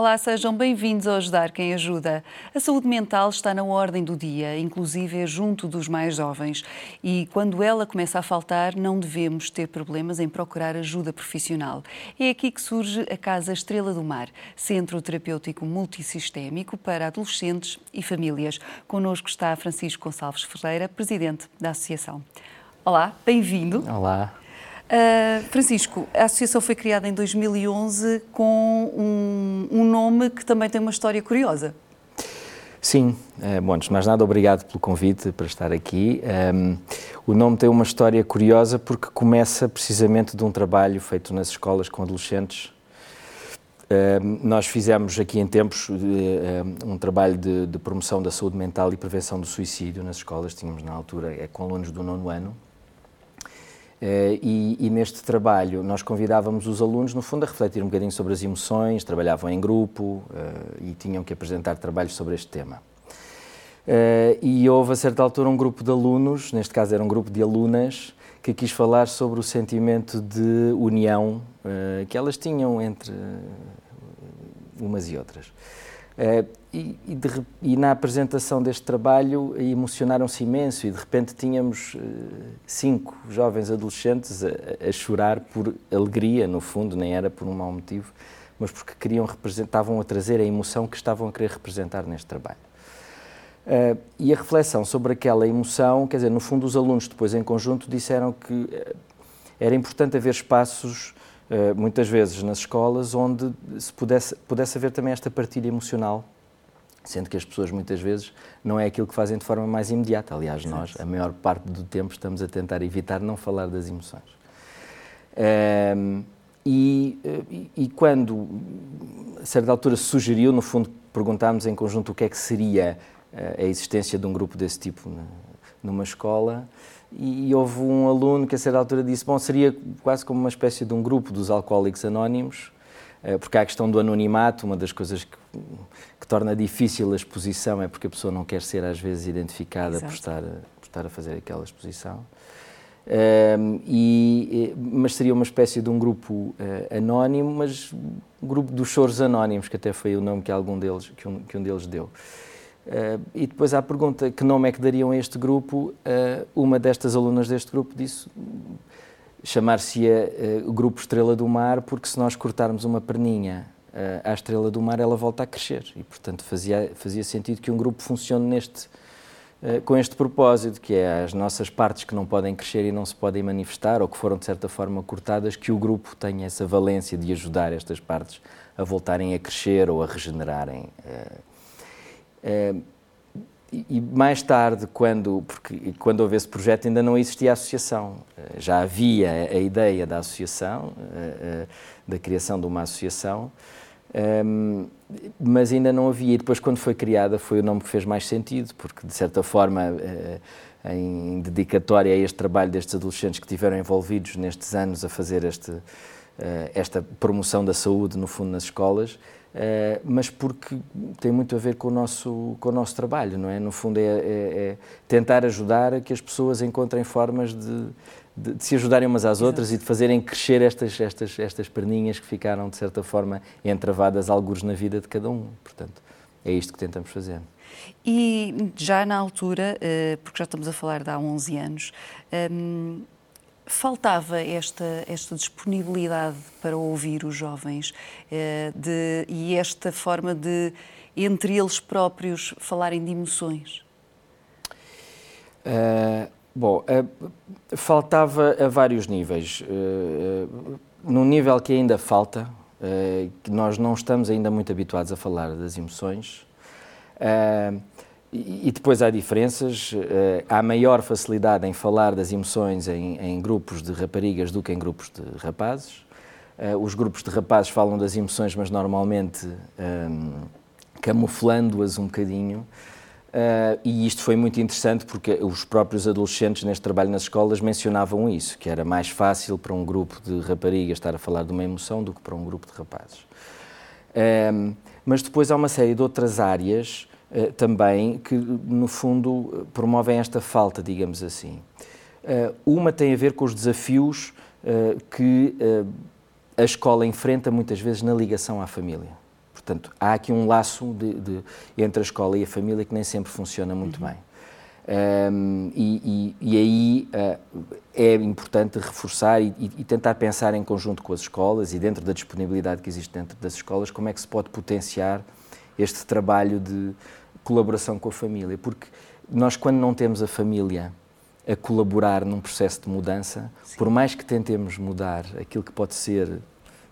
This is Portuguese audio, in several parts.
Olá, sejam bem-vindos ao Ajudar Quem Ajuda. A saúde mental está na ordem do dia, inclusive é junto dos mais jovens. E quando ela começa a faltar, não devemos ter problemas em procurar ajuda profissional. É aqui que surge a Casa Estrela do Mar, centro terapêutico multissistémico para adolescentes e famílias. Connosco está Francisco Gonçalves Ferreira, presidente da associação. Olá, bem-vindo. Olá. Uh, Francisco, a associação foi criada em 2011 com um, um nome que também tem uma história curiosa. Sim, uh, bom, antes de mais nada, obrigado pelo convite para estar aqui. Um, o nome tem uma história curiosa porque começa precisamente de um trabalho feito nas escolas com adolescentes. Uh, nós fizemos aqui em tempos um trabalho de, de, promoção da saúde mental e prevenção do suicídio nas escolas. Tínhamos na altura, é com alunos do nono ano, e, e, neste trabalho nós convidávamos os alunos, no fundo, a refletir um bocadinho sobre as emoções, trabalhavam em grupo uh, e tinham que apresentar trabalhos sobre este tema. Uh, e houve a certa altura um grupo de alunos, neste caso era um grupo de alunas, que quis falar sobre o sentimento de união que elas tinham entre umas e outras. Uh, e, e, de, e, na apresentação deste trabalho emocionaram-se imenso e de repente tínhamos uh, cinco jovens adolescentes a, a, chorar por alegria, no fundo, nem era por um mau motivo, mas porque queriam estavam a trazer a emoção que estavam a querer representar neste trabalho. Uh, e a reflexão sobre aquela emoção, quer dizer, no fundo os alunos depois em conjunto disseram que era importante haver espaços eh, muitas vezes nas escolas, onde se pudesse, pudesse haver também esta partilha emocional, sendo que as pessoas muitas vezes não é aquilo que fazem de forma mais imediata. Aliás, Exato. nós, a maior parte do tempo, estamos a tentar evitar não falar das emoções. Um, ehm, e, e, e, quando, a certa altura, se sugeriu, no fundo, perguntámos em conjunto o que é que seria eh, a existência de um grupo desse tipo numa escola, e houve um aluno que a certa altura disse, bom, seria quase como uma espécie de um grupo dos alcoólicos anónimos, eh, porque há a questão do anonimato, uma das coisas que, que, torna difícil a exposição é porque a pessoa não quer ser às vezes identificada por estar, por estar, a fazer aquela exposição. Um, e, mas seria uma espécie de um grupo uh, anónimo, mas um grupo dos choros anónimos, que até foi o nome que algum deles, que um, que um deles deu. Uh, e depois à pergunta que nome é que dariam a este grupo, uh, uma destas alunas deste grupo disse chamar-se-ia uh, Grupo Estrela do Mar, porque se nós cortarmos uma perninha à Estrela do Mar, ela volta a crescer. E, portanto, fazia, fazia sentido que um grupo funcione neste, com este propósito, que é as nossas partes que não podem crescer e não se podem manifestar, ou que foram, de certa forma, cortadas, que o grupo tenha essa valência de ajudar estas partes a voltarem a crescer ou a regenerarem e mais tarde, quando, porque quando houve esse projeto, ainda não existia a associação. Eh, já havia a ideia da associação, eh, da criação de uma associação, ehm, mas ainda não havia. E depois, quando foi criada, foi o nome que fez mais sentido, porque, de certa forma, em dedicatória a este trabalho destes adolescentes que estiveram envolvidos nestes anos a fazer este, esta promoção da saúde, no fundo, nas escolas, Uh, mas porque tem muito a ver com o nosso, com o nosso trabalho, não é? No fundo, é, é, é tentar ajudar a que as pessoas encontrem formas de, de, de se ajudarem umas às outras Exato. e de fazerem crescer estas, estas, estas perninhas que ficaram, de certa forma, entravadas alguns na vida de cada um. Portanto, é isto que tentamos fazer. E já na altura, uh, porque já estamos a falar de há 11 anos, ehm, faltava esta, esta disponibilidade para ouvir os jovens eh, de, e esta forma de, entre eles próprios, falarem de emoções? Uh, bom, uh, faltava a vários níveis. Uh, num nível que ainda falta, que nós não estamos ainda muito habituados a falar das emoções. E depois há diferenças. Eh, há maior facilidade em falar das emoções em, em grupos de raparigas do que em grupos de rapazes. Eh, os grupos de rapazes falam das emoções, mas normalmente ehm, camuflando-as um bocadinho. Uh, e isto foi muito interessante porque os próprios adolescentes neste trabalho nas escolas mencionavam isso, que era mais fácil para um grupo de raparigas estar a falar de uma emoção do que para um grupo de rapazes. Uh, mas depois há uma série de outras áreas eh, também que, no fundo, promovem esta falta, digamos assim. Uh, uma tem a ver com os desafios uh, que a escola enfrenta muitas vezes na ligação à família. Portanto, há aqui um laço de, de, entre a escola e a família que nem sempre funciona muito uhum. bem. Um, e, e, e, aí uh, é importante reforçar e, e, tentar pensar em conjunto com as escolas e dentro da disponibilidade que existe dentro das escolas, como é que se pode potenciar este trabalho de colaboração com a família. Porque nós, quando não temos a família a colaborar num processo de mudança, Sim. por mais que tentemos mudar aquilo que pode ser,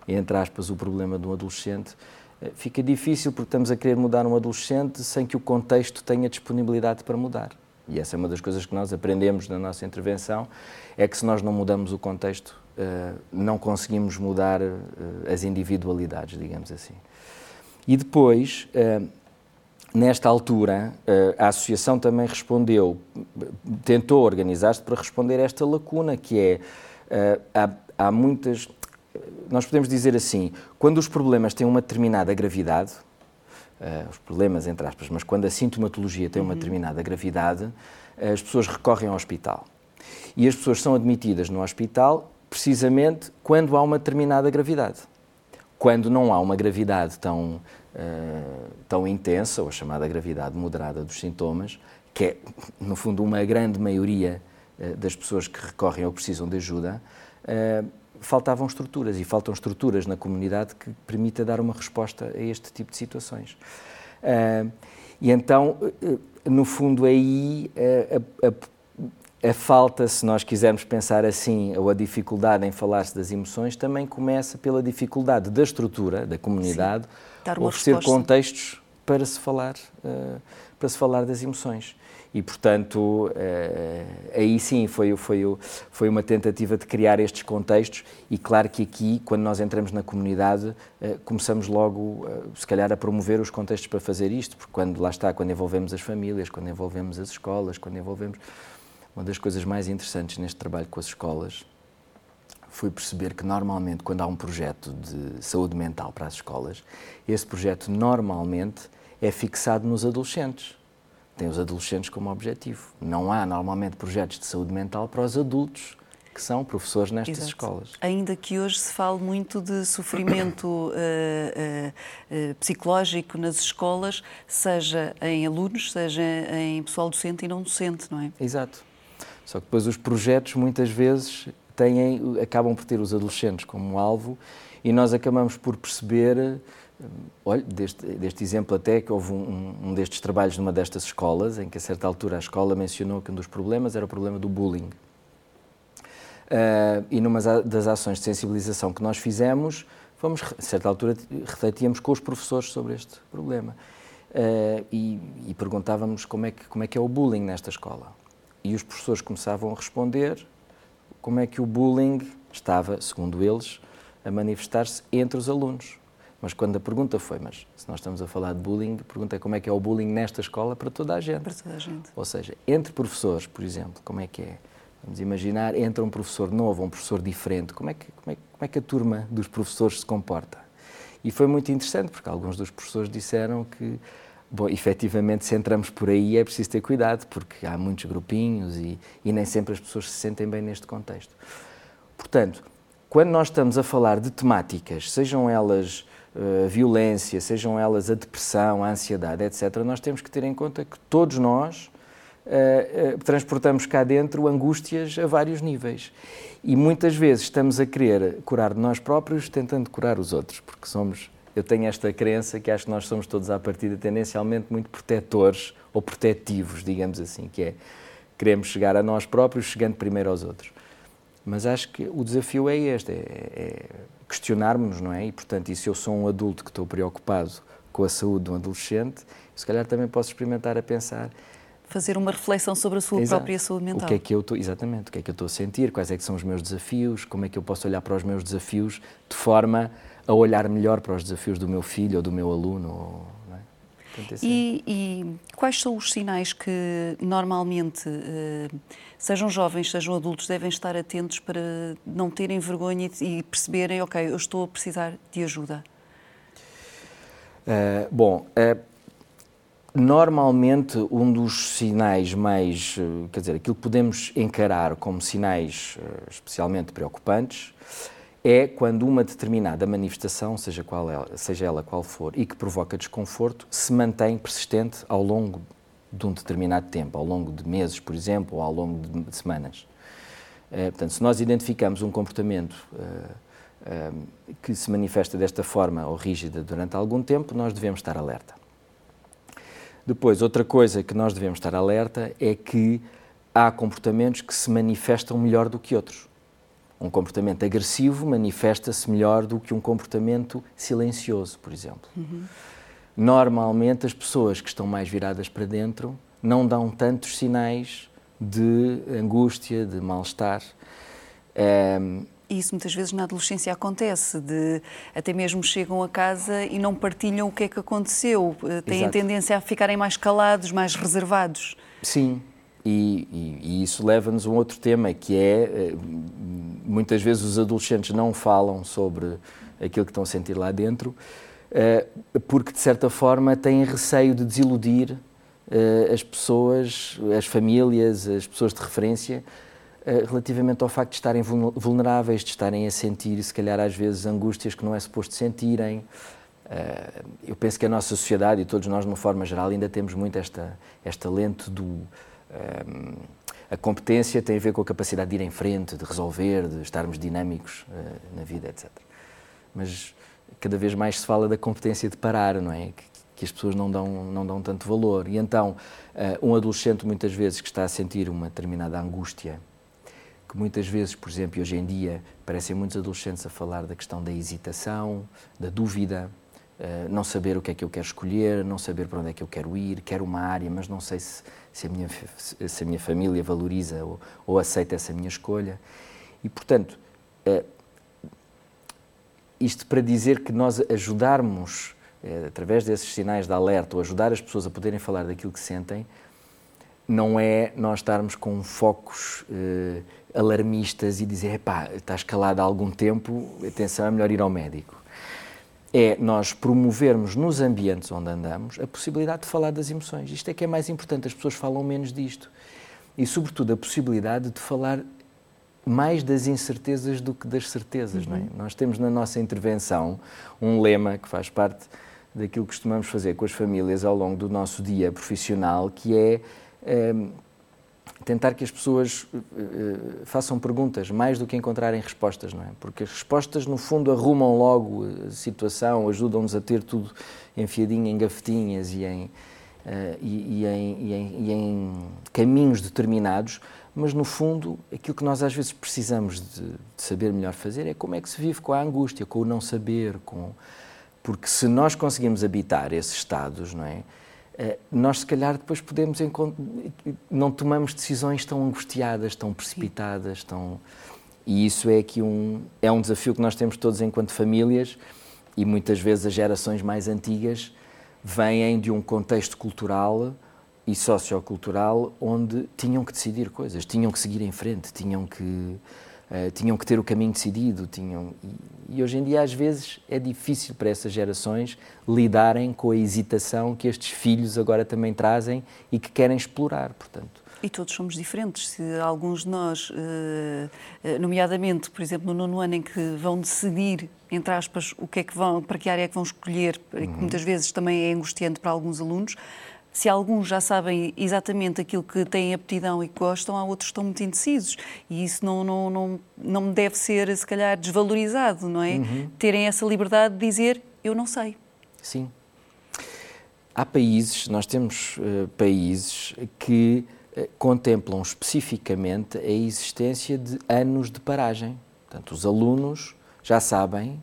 entre aspas, o problema de um adolescente, eh, fica difícil porque estamos a querer mudar um adolescente sem que o contexto tenha disponibilidade para mudar. E essa é uma das coisas que nós aprendemos na nossa intervenção, é que se nós não mudamos o contexto, eh, não conseguimos mudar eh, as individualidades, digamos assim. E depois, Nesta altura, eh, a Associação também respondeu, tentou organizar-se para responder a esta lacuna, que é, eh, há, há muitas, nós podemos dizer assim, quando os problemas têm uma determinada gravidade, eh, os problemas entre aspas, mas quando a sintomatologia tem uma uhum. determinada gravidade, as pessoas recorrem ao hospital. E as pessoas são admitidas no hospital precisamente quando há uma determinada gravidade. Quando não há uma gravidade tão uh, tão intensa, ou chamada gravidade moderada dos sintomas, que é, no fundo, uma grande maioria uh, das pessoas que recorrem ou precisam de ajuda, uh, faltavam estruturas e faltam estruturas na comunidade que permita dar uma resposta a este tipo de situações. e então, no fundo, aí a, a a falta, se nós quisermos pensar assim, ou a dificuldade em falar-se das emoções, também começa pela dificuldade da estrutura, da comunidade, oferecer resposta. contextos para se falar, uh, para se falar das emoções. E, portanto, uh, aí sim foi, foi, foi uma tentativa de criar estes contextos e claro que aqui, quando nós entramos na comunidade, uh, começamos logo, se calhar, a promover os contextos para fazer isto, porque quando lá está, quando envolvemos as famílias, quando envolvemos as escolas, quando envolvemos uma das coisas mais interessantes neste trabalho com as escolas foi perceber que normalmente quando há um projeto de saúde mental para as escolas, esse projeto normalmente é fixado nos adolescentes. Tem os adolescentes como objetivo. Não há normalmente projetos de saúde mental para os adultos que são professores nestas Exato. escolas. Ainda que hoje se fale muito de sofrimento uh, uh, uh, psicológico nas escolas, seja em alunos, seja em pessoal docente e não docente, não é? Exato. Só que depois os projetos muitas vezes têm, acabam por ter os adolescentes como alvo e nós acabamos por perceber, olha, deste, deste exemplo até, que houve um, um, destes trabalhos numa destas escolas, em que a certa altura a escola mencionou que um dos problemas era o problema do bullying. Uh, e numa das ações de sensibilização que nós fizemos, fomos, a certa altura, refletíamos com os professores sobre este problema. Uh, e, e perguntávamos como é, que, como é que é o bullying nesta escola. E os professores começavam a responder como é que o bullying estava, segundo eles, a manifestar-se entre os alunos. Mas quando a pergunta foi, mas se nós estamos a falar de bullying, a pergunta é como é que é o bullying nesta escola para toda a gente. Para toda a gente. Ou seja, entre professores, por exemplo, como é que é? Vamos imaginar, entre um professor novo, um professor diferente, como é que, como é, como é que a turma dos professores se comporta? E foi muito interessante, porque alguns dos professores disseram que Bom, efetivamente, se entramos por aí é preciso ter cuidado, porque há muitos grupinhos e, e, nem sempre as pessoas se sentem bem neste contexto. Portanto, quando nós estamos a falar de temáticas, sejam elas a violência, sejam elas a depressão, a ansiedade, etc., nós temos que ter em conta que todos nós uh, uh, transportamos cá dentro angústias a vários níveis. E muitas vezes estamos a querer curar de nós próprios tentando curar os outros, porque somos eu tenho esta crença que acho que nós somos todos à partida tendencialmente muito protetores ou protetivos, digamos assim, que é queremos chegar a nós próprios chegando primeiro aos outros. Mas acho que o desafio é este, é, é questionarmos-nos, não é? E, portanto, e se eu sou um adulto que estou preocupado com a saúde de um adolescente, se calhar também posso experimentar a pensar fazer uma reflexão sobre a sua Exato. própria saúde mental. O que é que eu estou, exatamente, o que é que eu estou a sentir, quais é que são os meus desafios, como é que eu posso olhar para os meus desafios de forma a olhar melhor para os desafios do meu filho ou do meu aluno. É? Portanto, e, e, quais são os sinais que normalmente, eh, sejam jovens, sejam adultos, devem estar atentos para não terem vergonha e perceberem, ok, eu estou a precisar de ajuda? Uh, bom, uh, normalmente um dos sinais mais, quer dizer, aquilo que podemos encarar como sinais especialmente preocupantes, é quando uma determinada manifestação, seja, qual ela, seja ela qual for, e que provoca desconforto, se mantém persistente ao longo de um determinado tempo, ao longo de meses, por exemplo, ou ao longo de semanas. Uh, portanto, se nós identificamos um comportamento uh, uh, que se manifesta desta forma ou rígida durante algum tempo, nós devemos estar alerta. Depois, outra coisa que nós devemos estar alerta é que há comportamentos que se manifestam melhor do que outros. Um comportamento agressivo manifesta-se melhor do que um comportamento silencioso, por exemplo. Uhum. Normalmente, as pessoas que estão mais viradas para dentro não dão tantos sinais de angústia, de mal-estar. Um, e isso muitas vezes na adolescência acontece, de até mesmo chegam a casa e não partilham o que é que aconteceu, eh, têm Exato. tendência a ficarem mais calados, mais reservados. Sim, e, e, e isso leva-nos a um outro tema, que é, eh, muitas vezes os adolescentes não falam sobre aquilo que estão a sentir lá dentro, eh, porque de certa forma têm receio de desiludir eh, as pessoas, as famílias, as pessoas de referência, relativamente ao facto de estarem vulneráveis, de estarem a sentir, se calhar às vezes, angústias que não é suposto sentirem. Eu penso que a nossa sociedade e todos nós, de uma forma geral, ainda temos muito esta, esta lente do a competência tem a ver com a capacidade de ir em frente, de resolver, de estarmos dinâmicos eh, na vida, etc. Mas cada vez mais se fala da competência de parar, não é? Que, as pessoas não dão, não dão tanto valor. E então, uh, um adolescente, muitas vezes, que está a sentir uma determinada angústia, que muitas vezes, por exemplo, hoje em dia, parecem muitos adolescentes a falar da questão da hesitação, da dúvida, uh, não saber o que é que eu quero escolher, não saber para onde é que eu quero ir, quero uma área, mas não sei se se a minha, se a minha família valoriza ou, ou aceita essa minha escolha. E, portanto, uh, isto para dizer que nós ajudarmos, uh, através desses sinais de alerta, ou ajudar as pessoas a poderem falar daquilo que sentem, não é nós estarmos com focos alarmistas e dizer, pá, estás calado há algum tempo, atenção, é melhor ir ao médico é nós promovermos nos ambientes onde andamos a possibilidade de falar das emoções. Isto é que é mais importante, as pessoas falam menos disto. E, sobretudo, a possibilidade de falar mais das incertezas do que das certezas. Uhum. Não é? Uhum. Nós temos na nossa intervenção um lema que faz parte daquilo que costumamos fazer com as famílias ao longo do nosso dia profissional, que é. Um, tentar que as pessoas uh, façam perguntas mais do que encontrarem respostas, não é? Porque as respostas, no fundo, arrumam logo a situação, ajudam-nos a ter tudo enfiadinho em gafetinhas e em, uh, e, e, em, e, em, e, em, caminhos determinados, mas, no fundo, aquilo que nós às vezes precisamos de, de, saber melhor fazer é como é que se vive com a angústia, com o não saber, com... Porque se nós conseguimos habitar esses estados, não é? Eh, nós se calhar depois podemos não tomamos decisões tão angustiadas, tão precipitadas, tão e isso é que um é um desafio que nós temos todos enquanto famílias e muitas vezes as gerações mais antigas vêm de um contexto cultural e sociocultural onde tinham que decidir coisas, tinham que seguir em frente, tinham que Uh, tinham que ter o caminho decidido, tinham e, e, hoje em dia às vezes é difícil para essas gerações lidarem com a hesitação que estes filhos agora também trazem e que querem explorar, portanto. E todos somos diferentes. Se alguns de nós, uh, nomeadamente, por exemplo, no nono ano em que vão decidir, entre aspas, o que é que vão, para que área é que vão escolher, uhum. que muitas vezes também é angustiante para alguns alunos, se alguns já sabem exatamente aquilo que têm aptidão e que gostam, há outros que estão muito indecisos. E isso não, não, não, não deve ser, se calhar, desvalorizado, não é? Uhum. Terem essa liberdade de dizer, eu não sei. Sim. Há países, nós temos uh, países que uh, contemplam especificamente a existência de anos de paragem. Portanto, os alunos já sabem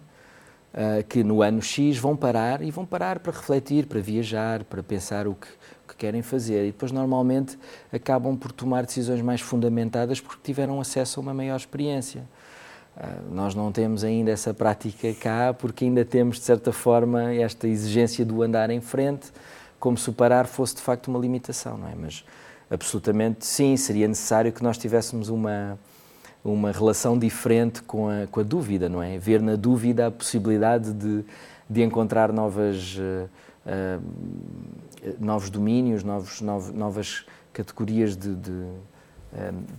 uh, que no ano X vão parar e vão parar para refletir, para viajar, para pensar o que, que querem fazer. E depois, normalmente, acabam por tomar decisões mais fundamentadas porque tiveram acesso a uma maior experiência. Uh, nós não temos ainda essa prática cá porque ainda temos, de certa forma, esta exigência do andar em frente, como se o parar fosse de facto uma limitação, não é? Mas absolutamente sim, seria necessário que nós tivéssemos uma uma relação diferente com a, com a dúvida, não é? Ver na dúvida a possibilidade de, de encontrar novas, uh, uh, novos domínios, novos, novas categorias de, de, uh,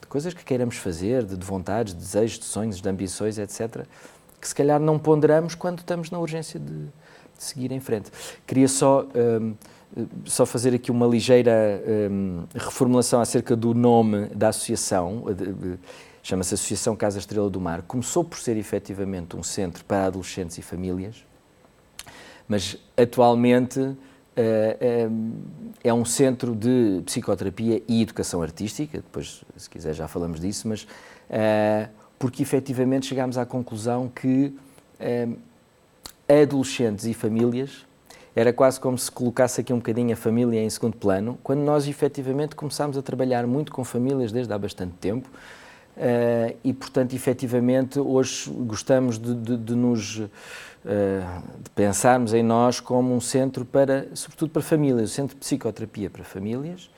de, coisas que queiramos fazer, de, de vontades, de desejos, de sonhos, de ambições, etc. que se calhar não ponderamos quando estamos na urgência de, de seguir em frente. Queria só, um, só fazer aqui uma ligeira um, reformulação acerca do nome da associação. Chama-se Associação Casa Estrela do Mar. Começou por ser efetivamente um centro para adolescentes e famílias, mas atualmente é, é um centro de psicoterapia e educação artística, depois, se quiser, já falamos disso, mas uh, porque efetivamente chegámos à conclusão que adolescentes e famílias era quase como se colocasse aqui um bocadinho a família em segundo plano, quando nós efetivamente começámos a trabalhar muito com famílias desde há bastante tempo. Uh, e, portanto, efetivamente, hoje gostamos de, de, de nos eh, de pensarmos em nós como um centro para, sobretudo para famílias, um centro de psicoterapia para famílias,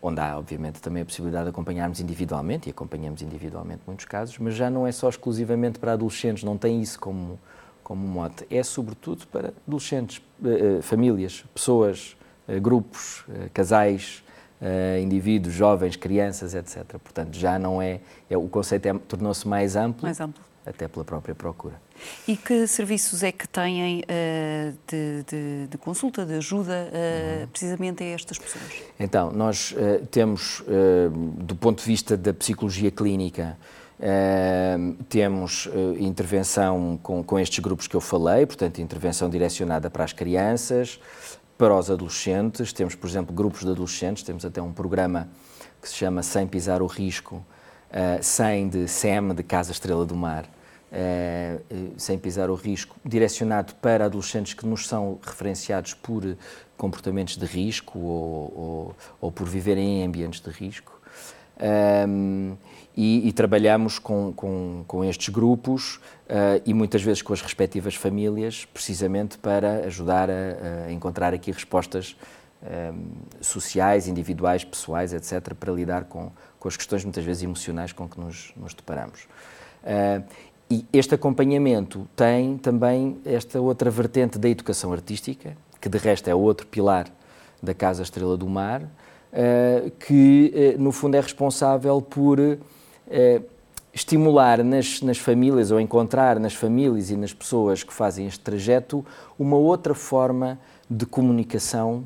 onde há, obviamente, também a possibilidade de acompanharmos individualmente, e acompanhamos individualmente muitos casos, mas já não é só exclusivamente para adolescentes, não tem isso como, como mote. É, sobretudo, para adolescentes, eh, famílias, pessoas, grupos, casais, indivíduos, jovens, crianças, etc. Portanto, já não é, é o conceito é, tornou-se mais amplo. Mais amplo até pela própria procura. E que serviços é que têm uh, de, de, de, consulta, de ajuda, uh, uhum. precisamente a estas pessoas? Então, nós uh, temos, do ponto de vista da psicologia clínica, temos intervenção com, com estes grupos que eu falei, portanto, intervenção direcionada para as crianças, para os adolescentes. Temos, por exemplo, grupos de adolescentes, temos até um programa que se chama Sem Pisar o Risco, uh, sem de SEM, de Casa Estrela do Mar, uh, sem pisar o risco, direcionado para adolescentes que nos são referenciados por comportamentos de risco ou, ou, ou por viverem em ambientes de risco. E, e, trabalhamos com, com, com estes grupos uh, e muitas vezes com as respectivas famílias, precisamente para ajudar a, a encontrar aqui respostas um, sociais, individuais, pessoais, etc., para lidar com, com as questões muitas vezes emocionais com que nos, nos deparamos. Uh, e este acompanhamento tem também esta outra vertente da educação artística, que de resto é outro pilar da Casa Estrela do Mar, uh, que no fundo é responsável por estimular nas, nas famílias ou encontrar nas famílias e nas pessoas que fazem este trajeto uma outra forma de comunicação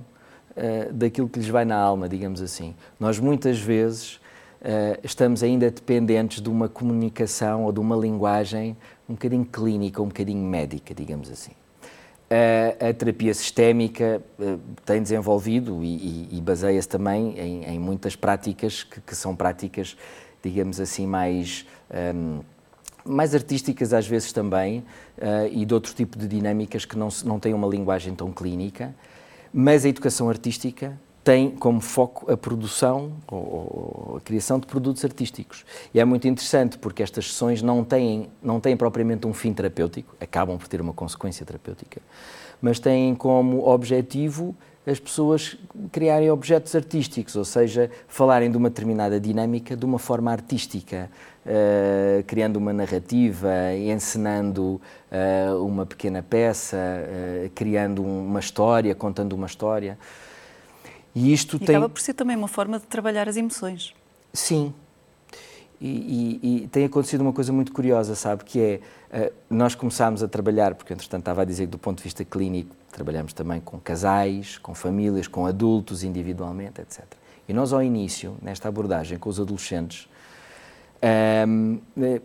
uh, daquilo que lhes vai na alma, digamos assim. Nós muitas vezes uh, estamos ainda dependentes de uma comunicação ou de uma linguagem um bocadinho clínica, um bocadinho médica, digamos assim. Uh, a terapia sistémica tem desenvolvido e, e, e baseia-se também em, em, muitas práticas que, que, são práticas, digamos assim, mais, um, mais artísticas às vezes também uh, e de outro tipo de dinâmicas que não, não têm uma linguagem tão clínica, mas a educação artística tem como foco a produção ou, a criação de produtos artísticos. E é muito interessante porque estas sessões não têm, não têm propriamente um fim terapêutico, acabam por ter uma consequência terapêutica, mas têm como objetivo as pessoas criarem objetos artísticos, ou seja, falarem de uma determinada dinâmica de uma forma artística, uh, criando uma narrativa, encenando uh, uma pequena peça, uh, criando uma história, contando uma história. E isto e tem... acaba por ser também uma forma de trabalhar as emoções. Sim. E, e, tem acontecido uma coisa muito curiosa, sabe? Que é, uh, nós começámos a trabalhar, porque entretanto estava a dizer que do ponto de vista clínico, trabalhamos também com casais, com famílias, com adultos individualmente, etc. E nós ao início, nesta abordagem com os adolescentes, ehm, eh,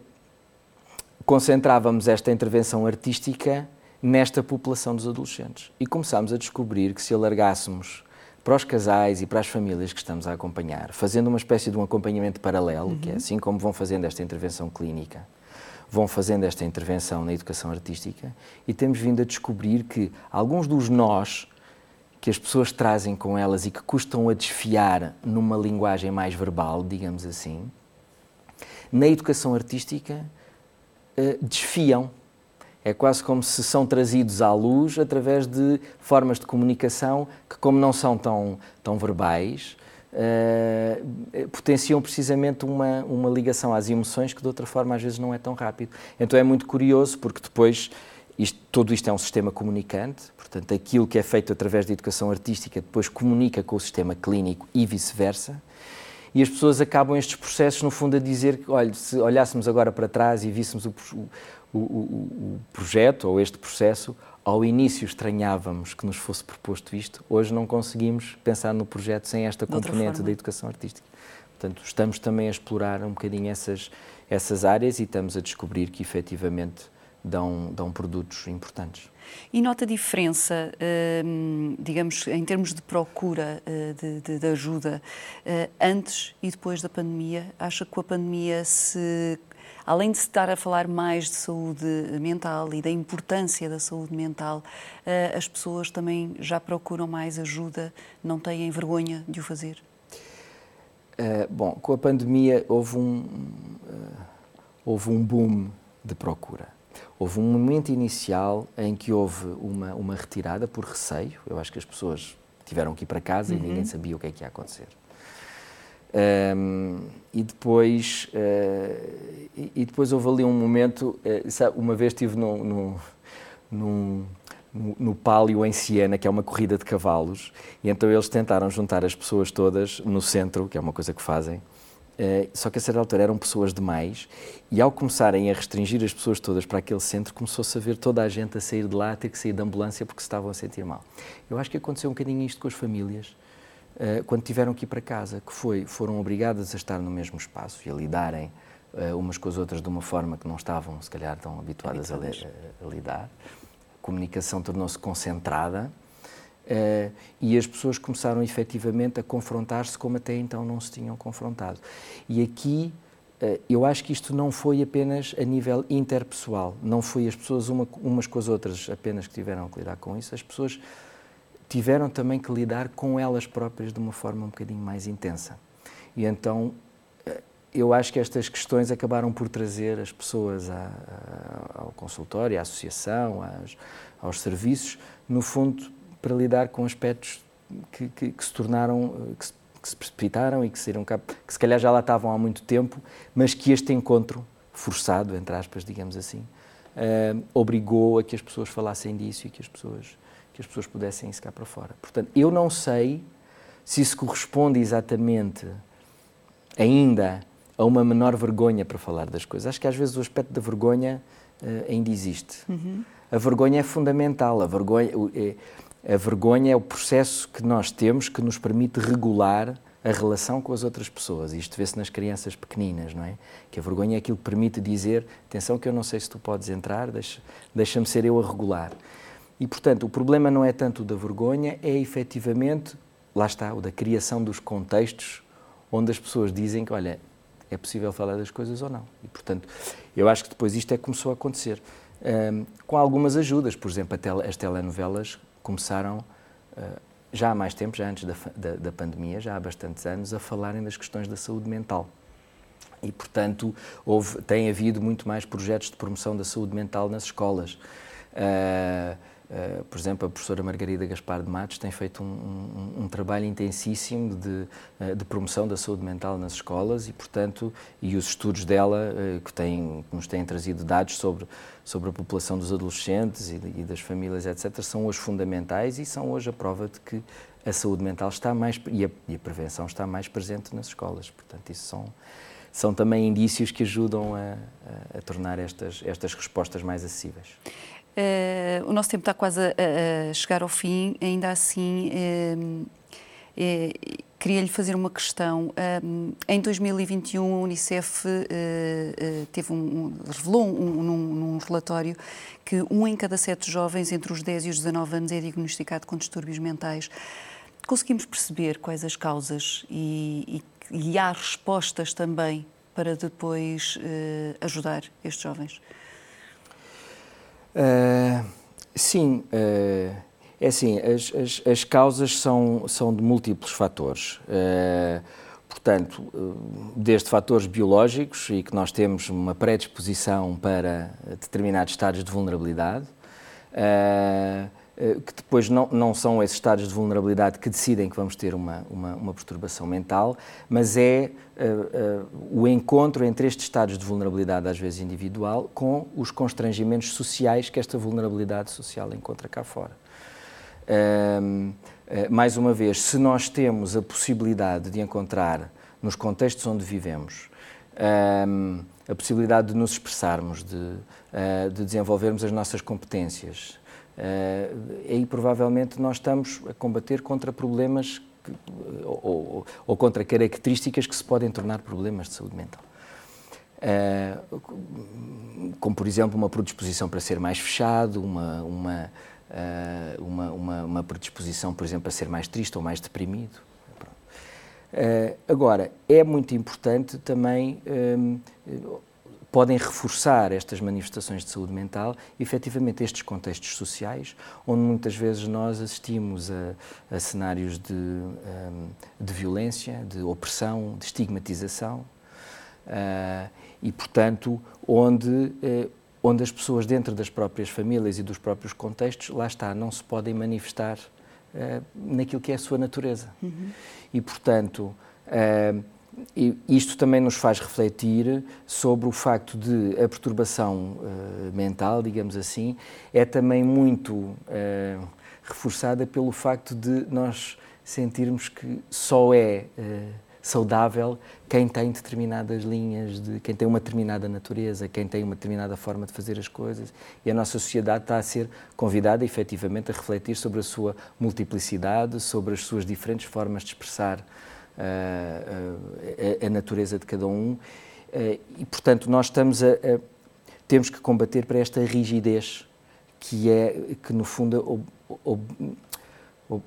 concentrávamos esta intervenção artística nesta população dos adolescentes. E começámos a descobrir que se alargássemos para os casais e para as famílias que estamos a acompanhar, fazendo uma espécie de um acompanhamento paralelo, uhum. que é assim como vão fazendo esta intervenção clínica, vão fazendo esta intervenção na educação artística, e temos vindo a descobrir que alguns dos nós que as pessoas trazem com elas e que custam a desfiar numa linguagem mais verbal, digamos assim, na educação artística uh, desfiam é quase como se são trazidos à luz através de formas de comunicação que, como não são tão, tão verbais, uh, potenciam precisamente uma, uma ligação às emoções que de outra forma às vezes não é tão rápido. Então é muito curioso porque depois isto, tudo isto é um sistema comunicante, portanto aquilo que é feito através da educação artística depois comunica com o sistema clínico e vice-versa. e as pessoas acabam estes processos, no fundo, a dizer que, olha, se olhássemos agora para trás e víssemos o, o, o, o projeto ou este processo, ao início estranhávamos que nos fosse proposto isto, hoje não conseguimos pensar no projeto sem esta componente da educação artística. Portanto, estamos também a explorar um bocadinho essas, essas áreas e estamos a descobrir que efetivamente dão, dão produtos importantes. E nota diferença, hum, digamos, em termos de procura eh, de, de, de ajuda eh, antes e depois da pandemia? Acha que com a pandemia se além de se estar a falar mais de saúde mental e da importância da saúde mental, eh, as pessoas também já procuram mais ajuda, não têm vergonha de o fazer? Uh, bom, com a pandemia houve um, uh, houve um boom de procura. Houve um momento inicial em que houve uma, uma retirada por receio. Eu acho que as pessoas tiveram que ir para casa uhum. e ninguém sabia o que é que ia acontecer. Um, e depois uh, e, e, depois houve ali um momento uh, sabe, uma vez estive no, no, no, no Pálio em Siena que é uma corrida de cavalos e então eles tentaram juntar as pessoas todas no centro que é uma coisa que fazem uh, só que a certa altura eram pessoas demais e ao começarem a restringir as pessoas todas para aquele centro começou-se a ver toda a gente a sair de lá a ter que sair da ambulância porque se estavam a sentir mal. Eu acho que aconteceu um bocadinho isto com as famílias eh, quando tiveram que ir para casa, que foi, foram obrigadas a estar no mesmo espaço e a lidarem uh, umas com as outras de uma forma que não estavam, se calhar, tão habituadas a, a, a lidar. A comunicação tornou-se concentrada uh, e as pessoas começaram efetivamente a confrontar-se como até então não se tinham confrontado. E aqui eu acho que isto não foi apenas a nível interpessoal, não foi as pessoas uma, umas com as outras apenas que tiveram que lidar com isso, as pessoas tiveram também que lidar com elas próprias de uma forma um bocadinho mais intensa. E então eh, eu acho que estas questões acabaram por trazer as pessoas ao consultório, à associação, às, aos serviços, no fundo, para lidar com aspectos que, que, que se tornaram, eh, que se, que se, precipitaram e que, saíram cá, que se calhar já lá estavam há muito tempo, mas que este encontro, forçado, entre aspas, digamos assim, uh, obrigou a que as pessoas falassem disso e que as pessoas que as pessoas pudessem ir cá para fora. Portanto, eu não sei se isso corresponde exatamente ainda a uma menor vergonha para falar das coisas. Acho que às vezes o aspecto da vergonha uh, ainda existe. Uhum. A vergonha é fundamental. A vergonha, é, a vergonha é o processo que nós temos que nos permite regular a relação com as outras pessoas. Isto vê-se nas crianças pequeninas, não é? Que a vergonha é aquilo que permite dizer: atenção, que eu não sei se tu podes entrar, deixa-me deixa ser eu a regular. E, portanto, o problema não é tanto da vergonha, é efetivamente, lá está, o da criação dos contextos onde as pessoas dizem que, olha, é possível falar das coisas ou não. E, portanto, eu acho que depois isto é que começou a acontecer. Um, com algumas ajudas, por exemplo, tele, as telenovelas começaram uh, já há mais tempo, já antes da, da, da, pandemia, já há bastantes anos, a falarem das questões da saúde mental. E, portanto, houve, tem havido muito mais projetos de promoção da saúde mental nas escolas. Uh, Uh, por exemplo, a professora Margarida Gaspar de Matos tem feito um, um, um trabalho intensíssimo de, uh, de, promoção da saúde mental nas escolas e, portanto, e os estudos dela uh, que, têm, que nos têm trazido dados sobre, sobre a população dos adolescentes e, e, das famílias, etc., são hoje fundamentais e são hoje a prova de que a saúde mental está mais e a, e a prevenção está mais presente nas escolas. Portanto, isso são são também indícios que ajudam a, a, a tornar estas, estas respostas mais acessíveis. Uh, o nosso tempo está quase a, a, chegar ao fim, ainda assim. Uh, uh, Queria-lhe fazer uma questão. em 2021, a Unicef teve um, revelou um, num, num, relatório que um em cada sete jovens entre os 10 e os 19 anos é diagnosticado com distúrbios mentais. Conseguimos perceber quais as causas e, e, e há respostas também para depois ajudar estes jovens? Uh, sim, uh, é assim, as, as, as, causas são, são de múltiplos fatores. Uh, portanto, desde fatores biológicos e que nós temos uma predisposição para determinados estados de vulnerabilidade, eh, que depois não, não são esses estados de vulnerabilidade que decidem que vamos ter uma, uma, uma perturbação mental, mas é uh, uh, o encontro entre estes estados de vulnerabilidade, às vezes individual, com os constrangimentos sociais que esta vulnerabilidade social encontra cá fora. Uh, mais uma vez, se nós temos a possibilidade de encontrar nos contextos onde vivemos, um, a possibilidade de nos expressarmos, de, de desenvolvermos as nossas competências, aí provavelmente nós estamos a combater contra problemas que, ou, ou, ou, contra características que se podem tornar problemas de saúde mental. Uh, como, por exemplo, uma predisposição para ser mais fechado, uma, uma, uma, uma, uma predisposição, por exemplo, a ser mais triste ou mais deprimido. Agora, é muito importante também, podem reforçar estas manifestações de saúde mental, efetivamente estes contextos sociais, onde muitas vezes nós assistimos a, a cenários de, um, de violência, de opressão, de estigmatização, uh, e, portanto, onde, uh, onde as pessoas dentro das próprias famílias e dos próprios contextos, lá está, não se podem manifestar uh, naquilo que é a sua natureza. Uhum. E, portanto, uh, isto também nos faz refletir sobre o facto de a perturbação uh, mental, digamos assim, é também muito uh, reforçada pelo facto de nós sentirmos que só é uh, saudável quem tem determinadas linhas, de quem tem uma determinada natureza, quem tem uma determinada forma de fazer as coisas. E a nossa sociedade está a ser convidada, efetivamente, a refletir sobre a sua multiplicidade, sobre as suas diferentes formas de expressar a, a, natureza de cada um. Uh, e, portanto, nós estamos a, a, temos que combater para esta rigidez que é que no fundo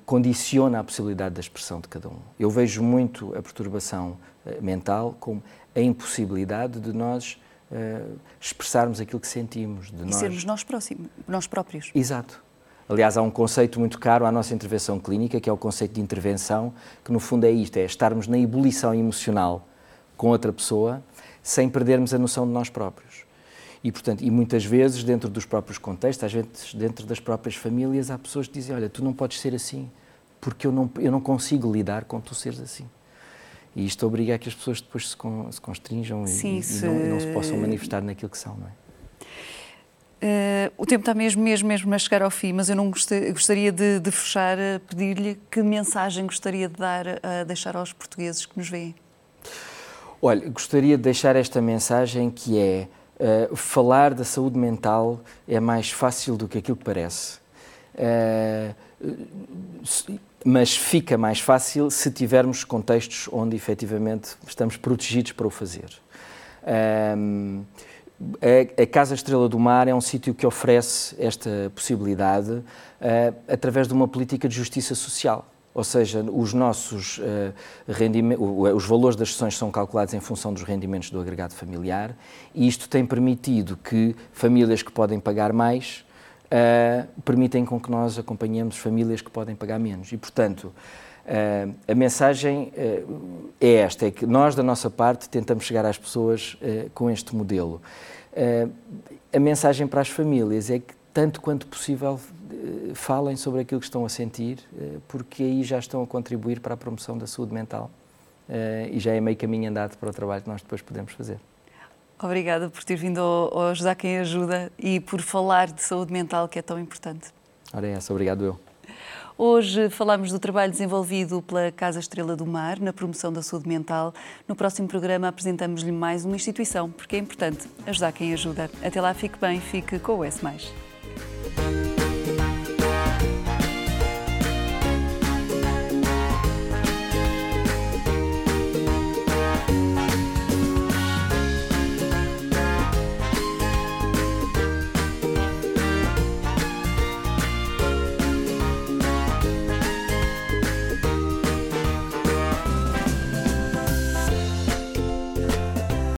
condiciona a possibilidade da expressão de cada um. Eu vejo muito a perturbação mental como a impossibilidade de nós uh, expressarmos aquilo que sentimos. De e nós... sermos nós, próximos, nós próprios. Exato. Aliás, há um conceito muito caro à nossa intervenção clínica, que é o conceito de intervenção, que no fundo é isto, é estarmos na ebulição emocional com outra pessoa, sem perdermos a noção de nós próprios. E, portanto, e muitas vezes, dentro dos próprios contextos, às vezes dentro das próprias famílias, há pessoas que dizem: Olha, tu não podes ser assim, porque eu não, eu não consigo lidar com tu seres assim. E isto obriga a que as pessoas depois se, con, se constringam Sim, e, se... e, não, e, não, se possam manifestar naquilo que são, não é? Uh, o tempo está mesmo, mesmo, mesmo a chegar ao fim, mas eu não gostaria de, de fechar a pedir-lhe que mensagem gostaria de dar, a deixar aos portugueses que nos veem. Olha, gostaria de deixar esta mensagem que é Uh, falar da saúde mental é mais fácil do que aquilo que parece. Uh, mas fica mais fácil se tivermos contextos onde efetivamente estamos protegidos para o fazer. Uh, a, Casa Estrela do Mar é um sítio que oferece esta possibilidade através de uma política de justiça social ou seja, os nossos uh, rendimentos, os valores das sessões são calculados em função dos rendimentos do agregado familiar e isto tem permitido que famílias que podem pagar mais uh, permitem com que nós acompanhemos famílias que podem pagar menos. E, portanto, uh, a mensagem é esta, é que nós, da nossa parte, tentamos chegar às pessoas com este modelo. a mensagem para as famílias é que, tanto quanto possível, falem sobre aquilo que estão a sentir, porque aí já estão a contribuir para a promoção da saúde mental e já é meio caminho andado para o trabalho que nós depois podemos fazer. Obrigada por ter vindo ao Ajudar Quem Ajuda e por falar de saúde mental, que é tão importante. Ora, é essa, obrigado eu. Hoje falamos do trabalho desenvolvido pela Casa Estrela do Mar na promoção da saúde mental. No próximo programa apresentamos-lhe mais uma instituição, porque é importante ajudar quem ajuda. Até lá, fique bem, fique com o S.